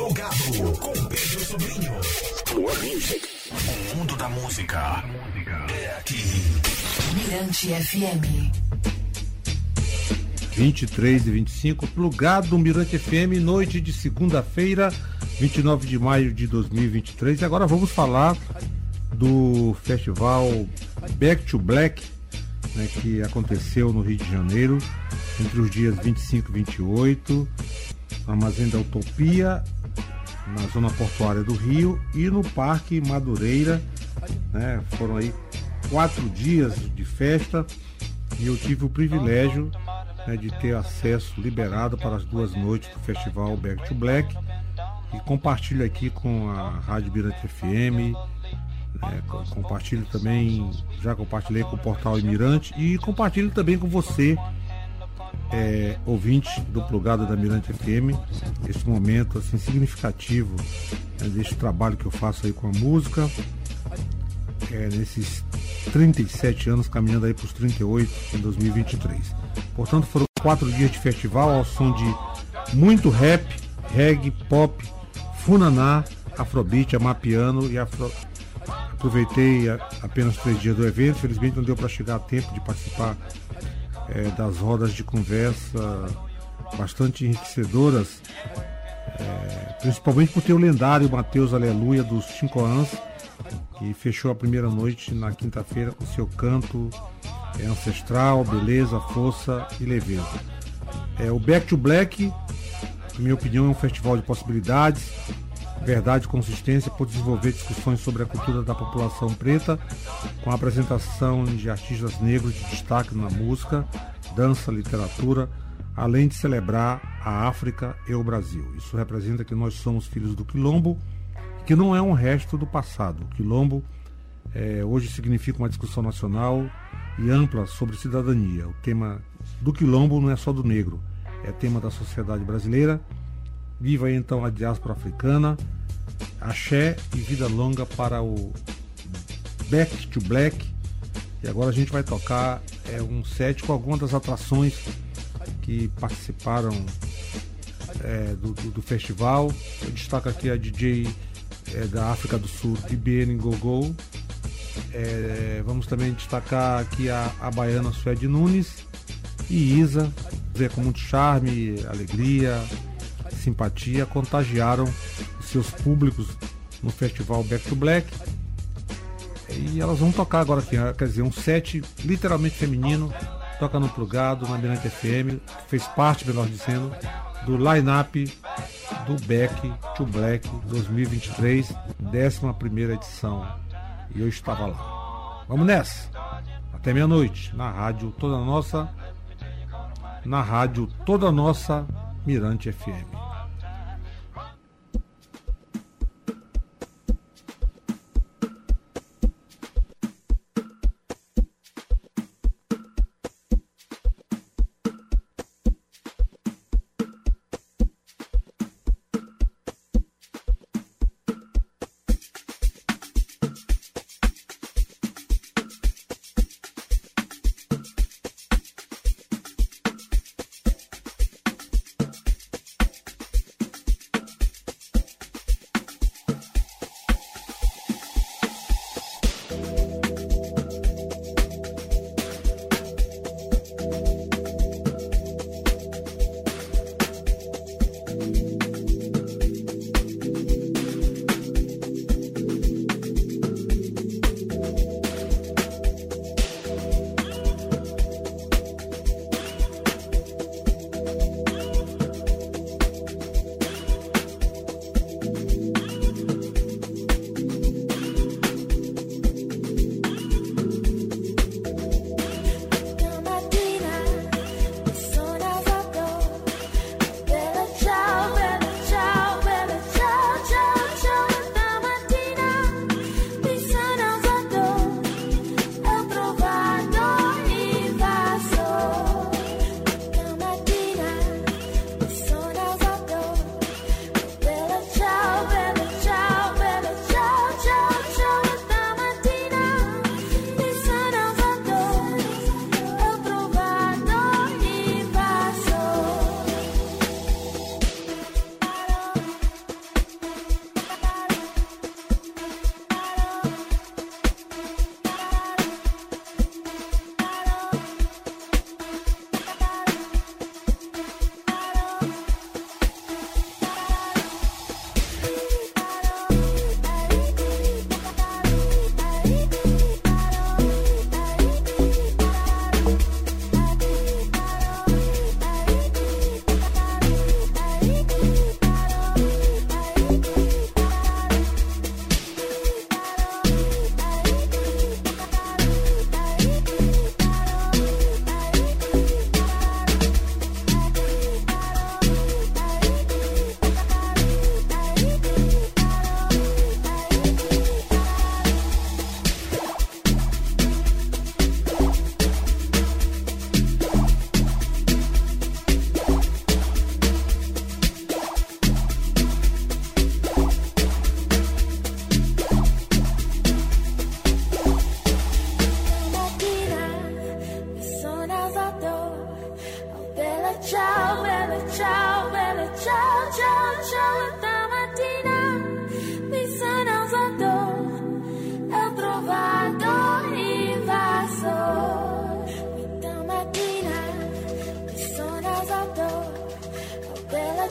Plugado com Pedro Sobrinho. O mundo da música é aqui. Mirante FM. 23 e 25, plugado Mirante FM, noite de segunda-feira, 29 de maio de 2023. E agora vamos falar do festival Back to Black, né, que aconteceu no Rio de Janeiro entre os dias 25 e 28, no Armazém da Utopia, na zona portuária do Rio e no Parque Madureira. Né, foram aí quatro dias de festa e eu tive o privilégio né, de ter acesso liberado para as duas noites do festival Back to Black e compartilho aqui com a Rádio Mirante FM, né, compartilho também, já compartilhei com o portal Mirante e compartilho também com você, é, ouvinte do plugado da Mirante FM, esse momento assim significativo né, deste trabalho que eu faço aí com a música, é, nesses 37 anos, caminhando aí para os 38 em 2023. Portanto, foram quatro dias de festival ao som de muito rap, reggae, pop, funaná, afrobeat, amapiano e afro... Aproveitei apenas três dias do evento, felizmente não deu para chegar a tempo de participar é, das rodas de conversa bastante enriquecedoras, é, principalmente por ter o lendário Mateus Aleluia dos Cinco Anos, que fechou a primeira noite na quinta-feira com seu canto é ancestral, beleza, força e leveza. É, o Back to Black, na minha opinião, é um festival de possibilidades, verdade e consistência por desenvolver discussões sobre a cultura da população preta, com a apresentação de artistas negros de destaque na música, dança, literatura, além de celebrar a África e o Brasil. Isso representa que nós somos filhos do quilombo, que não é um resto do passado. O quilombo é, hoje significa uma discussão nacional e ampla sobre cidadania. O tema do quilombo não é só do negro, é tema da sociedade brasileira. Viva então a diáspora africana, axé e vida longa para o Back to Black. E agora a gente vai tocar é, um set com algumas das atrações que participaram é, do, do, do, festival. Eu destaco aqui a DJ é, da África do Sul, TBN Gogol, é, vamos também destacar aqui a, a baiana Suede Nunes e Isa, com muito charme, alegria, simpatia, contagiaram seus públicos no festival Back to Black. E elas vão tocar agora aqui, quer dizer, um set literalmente feminino, toca no plugado, na Mirante FM, fez parte, melhor dizendo, do line-up do Back to Black 2023, 11 edição e eu estava lá. Vamos nessa! Até meia-noite, na rádio Toda Nossa, na rádio Toda Nossa Mirante FM.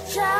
child.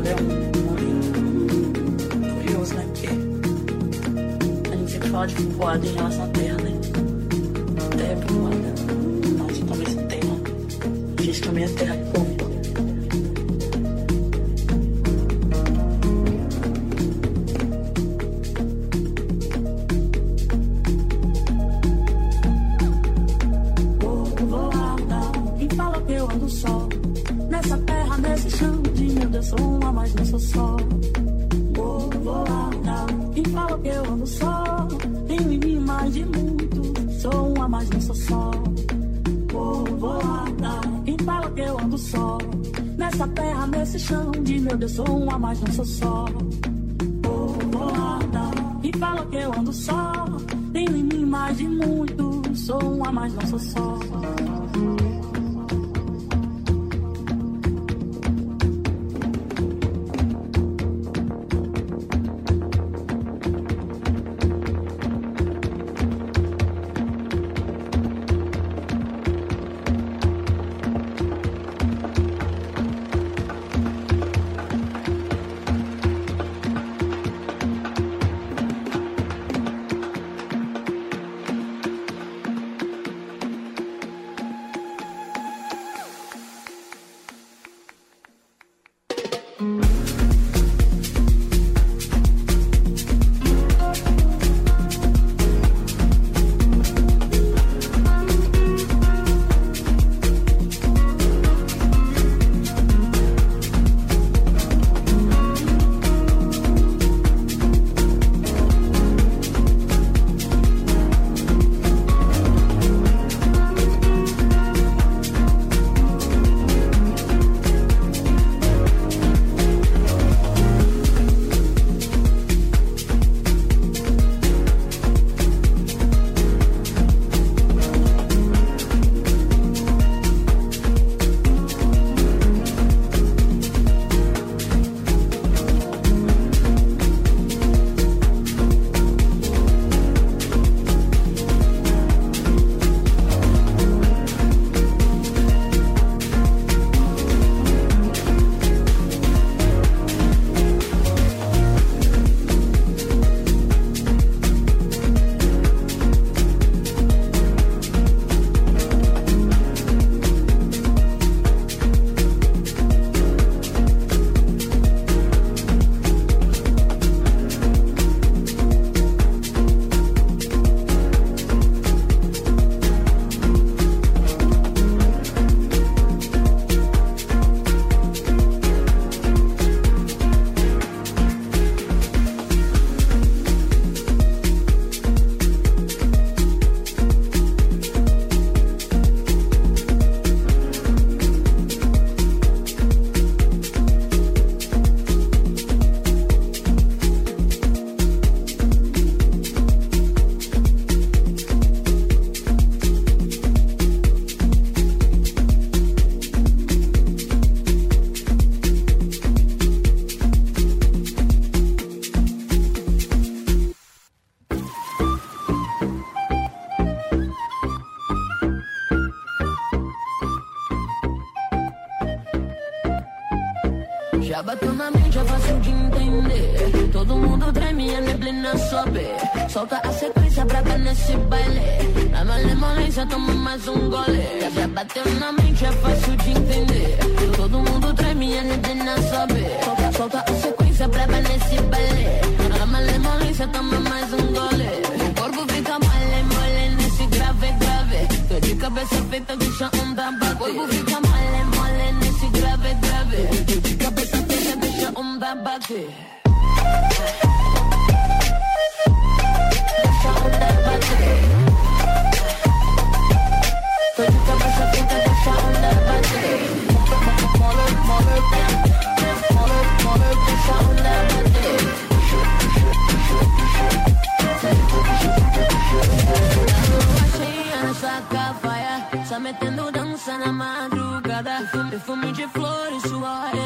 Nada é um bullying. Curioso, né? Porque a gente sempre fala de voada em relação à terra, né? Terra é povoada. Então, assim, talvez tenha gente também é minha terra mas não sou só. Bolada, e fala que eu ando só. Tenho em mim mais de muito, sou uma mais, não sou só. Solta a sequência braba nesse baile. Na malemolência, toma mais um gole. Já bateu na mente, é fácil de entender. Todo mundo treme, a neblina sobe. Solta, solta a sequência braba nesse baile. Na malemolência, toma mais um gole. O corpo fica mole, mole nesse grave, grave. Tô de cabeça feita, deixa onda bater. O corpo fica mole, mole nesse grave, grave nada bater. Tô de cabeça bater. Mole, mole, mole, mole, bater. Só metendo dança na madrugada. Perfume de flores, suor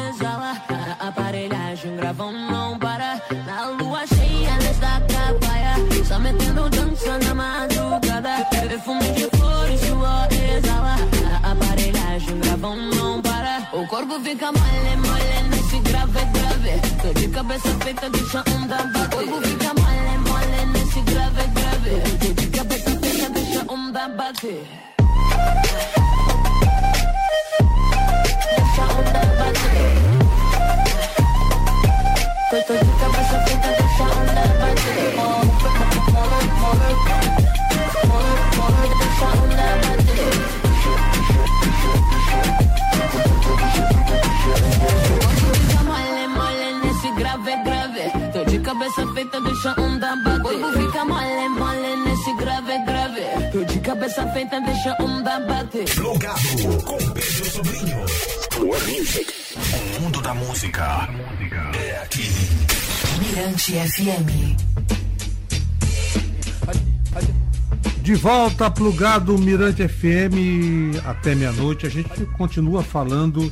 gravão não para. Na lua cheia, nesta capaia. Só metendo dança na madrugada. Perfume de flores, sua exala. A aparelhagem, gravão não para. O corpo fica mole, mole nesse grave, grave. Tô de cabeça feita, deixa onda bater. O corpo fica mole, mole nesse grave, grave. Tô de cabeça feita, deixa onda bater. Cabeça feita, deixa onda bater. Corpo fica mole, mole nesse grave, grave. Tô de cabeça feita, deixa onda bater. Plugado com Pedro Sobrinho. More Music. O mundo da música é aqui. Mirante FM. De volta, plugado Mirante FM até meia-noite. A gente continua falando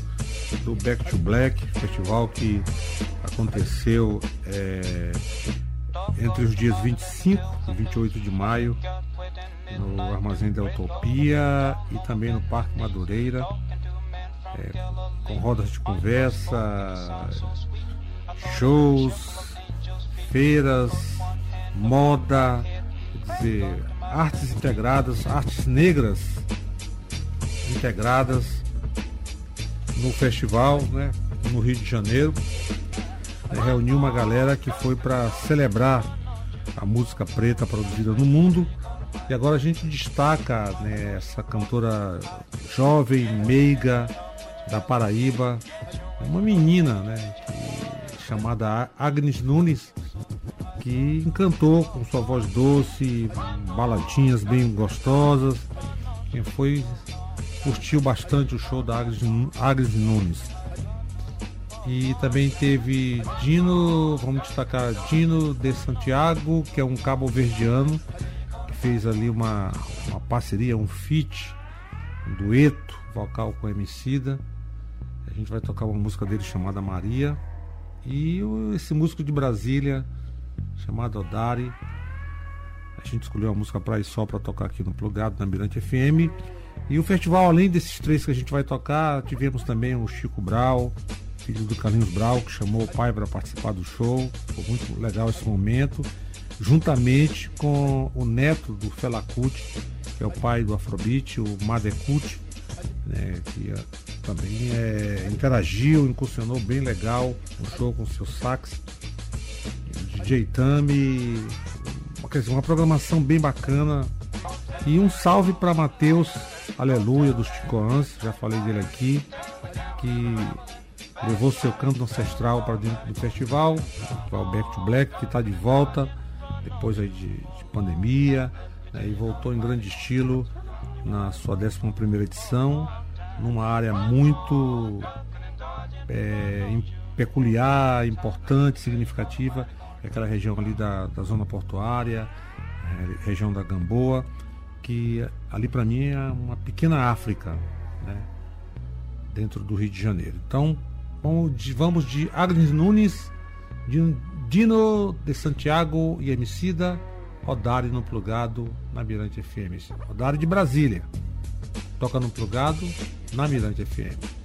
do Back to Black, festival que aconteceu é, entre os dias 25 e 28 de maio no Armazém da Utopia e também no Parque Madureira, é, com rodas de conversa, shows, feiras, moda, quer dizer, artes integradas, artes negras integradas no festival, né, no Rio de Janeiro. Reuniu uma galera que foi para celebrar a música preta produzida no mundo. E agora a gente destaca né, essa cantora jovem, meiga, da Paraíba, uma menina né, que- chamada Agnes Nunes, que encantou com sua voz doce, baladinhas bem gostosas. Quem foi curtiu bastante o show da Agnes, Agnes Nunes. E também teve Dino, vamos destacar Dino de Santiago, que é um cabo-verdiano, que fez ali uma, uma parceria, um feat, um dueto vocal com Emicida. A gente vai tocar uma música dele chamada Maria. E esse músico de Brasília, chamado Odari. A gente escolheu uma música para ir só para tocar aqui no Plugado, na Mirante FM. E o festival, além desses três que a gente vai tocar, tivemos também o Chico Brau, filho do Carlinhos Brau, que chamou o pai para participar do show. Foi muito legal esse momento. Juntamente com o neto do Fela Kuti, que é o pai do Afrobeat, o Madekut, né, que eh, também eh, interagiu, incursionou bem legal no show com seu sax. DJ Tami, quer dizer, uma programação bem bacana. E um salve para Matheus, aleluia, dos Ticoãs, já falei dele aqui, que levou seu canto ancestral para dentro do festival, o Back to Black, que está de volta depois aí de, de pandemia, né, e voltou em grande estilo na sua 11 edição, numa área muito é, peculiar, importante, significativa, é aquela região ali da, da zona portuária, região da Gamboa, que ali para mim é uma pequena África, né, dentro do Rio de Janeiro. Então, vamos de, vamos de Agnes Nunes, de Dino de Santiago e Emicida, Rodari no Plugado, na Mirante FM. Rodari de Brasília, toca no Plugado, na Mirante FM.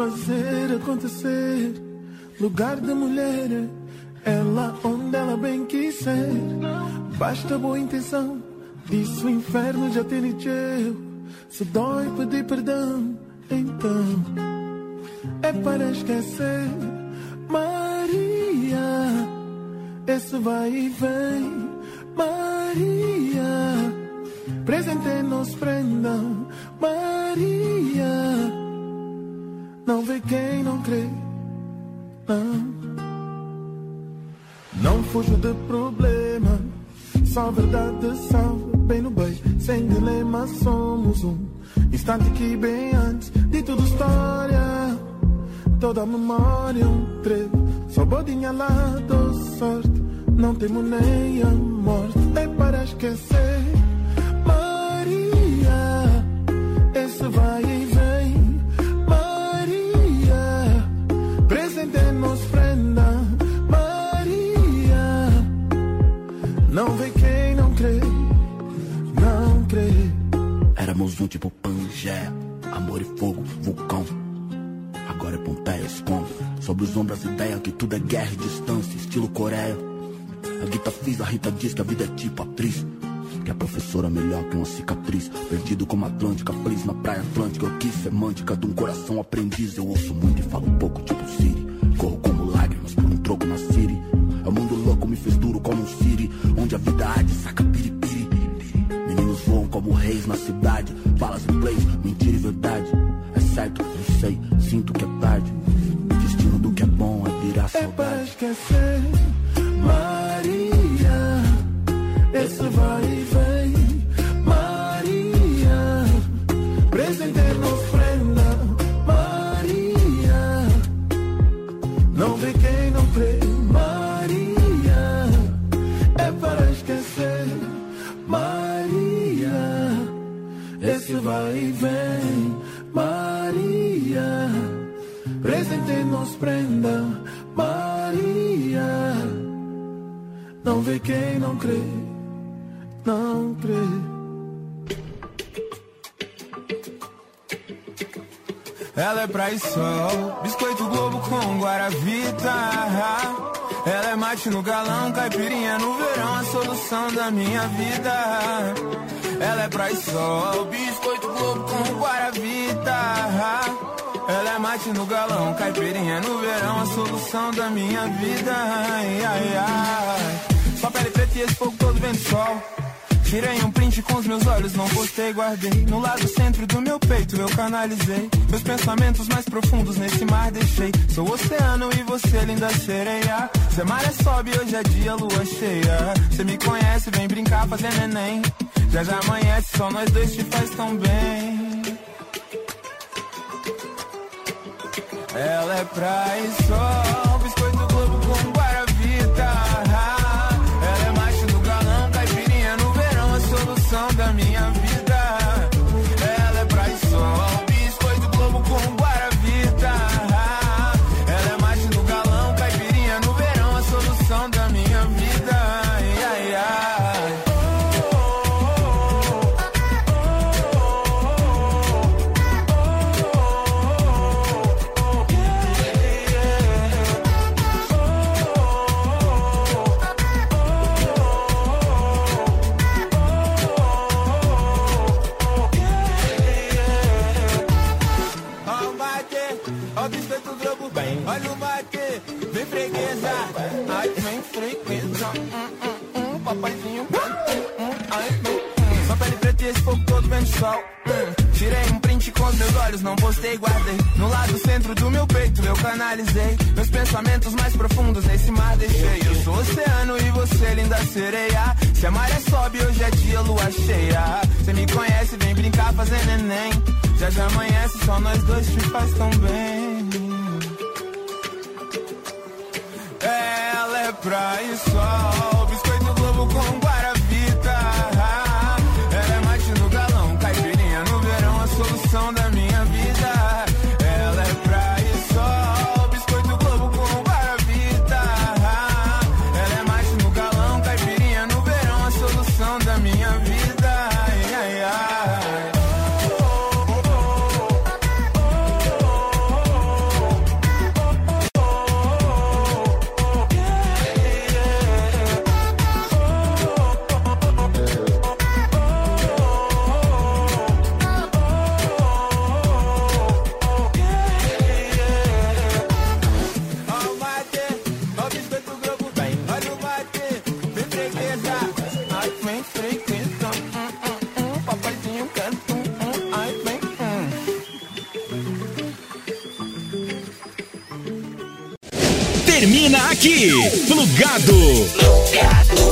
Fazer acontecer. Lugar da mulher lá onde ela bem quiser. Basta boa intenção, disso o inferno já tem eu. Se dói pedir perdão, então é para esquecer. Maria, esse vai e vem. Maria, presente nos prendam. Maria. Não vê quem não crê, não. Não fujo de problema, só verdade salva, bem no bem, sem dilema somos um. Instante que bem antes de tudo história, toda a memória um trevo, só bodinha lá do sorte, não temo nem a morte, é para esquecer. se vai Sobre os ombros a ideia que tudo é guerra e distância, estilo Coreia. A guitarra fiz, a Rita diz que a vida é tipo atriz. Que a professora é melhor que uma cicatriz. Perdido como Atlântica, preso na praia Atlântica. Eu quis semântica de um coração aprendiz. Eu ouço muito e falo pouco, tipo Siri. Corro como lágrimas por um troco na Siri. É o mundo louco, me fez duro como um Siri. Onde a vida há de saca piripiri. Meninos voam como reis na cidade. Balas e plays, mentira e verdade. É certo, eu sei, sinto que é tarde. Esquecer, Maria. Esse vai e vem, minha vida. Ela é praia sol, biscoito globo com guaravita. Ela é mate no galão, caipirinha no verão, a solução da minha vida. Ai, ai, ai. Só pele preta e esse fogo todo vento sol. Tirei um print com os meus olhos, não postei, guardei. No lado centro do meu peito eu canalizei. Meus pensamentos mais profundos nesse mar deixei. Sou o oceano e você, linda sereia. Se a maré sobe, hoje é dia, lua cheia. Você me conhece, vem brincar, fazer neném. Já já amanhece, só nós dois te faz tão bem. Ela é praia e sol.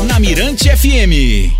Na Mirante FM.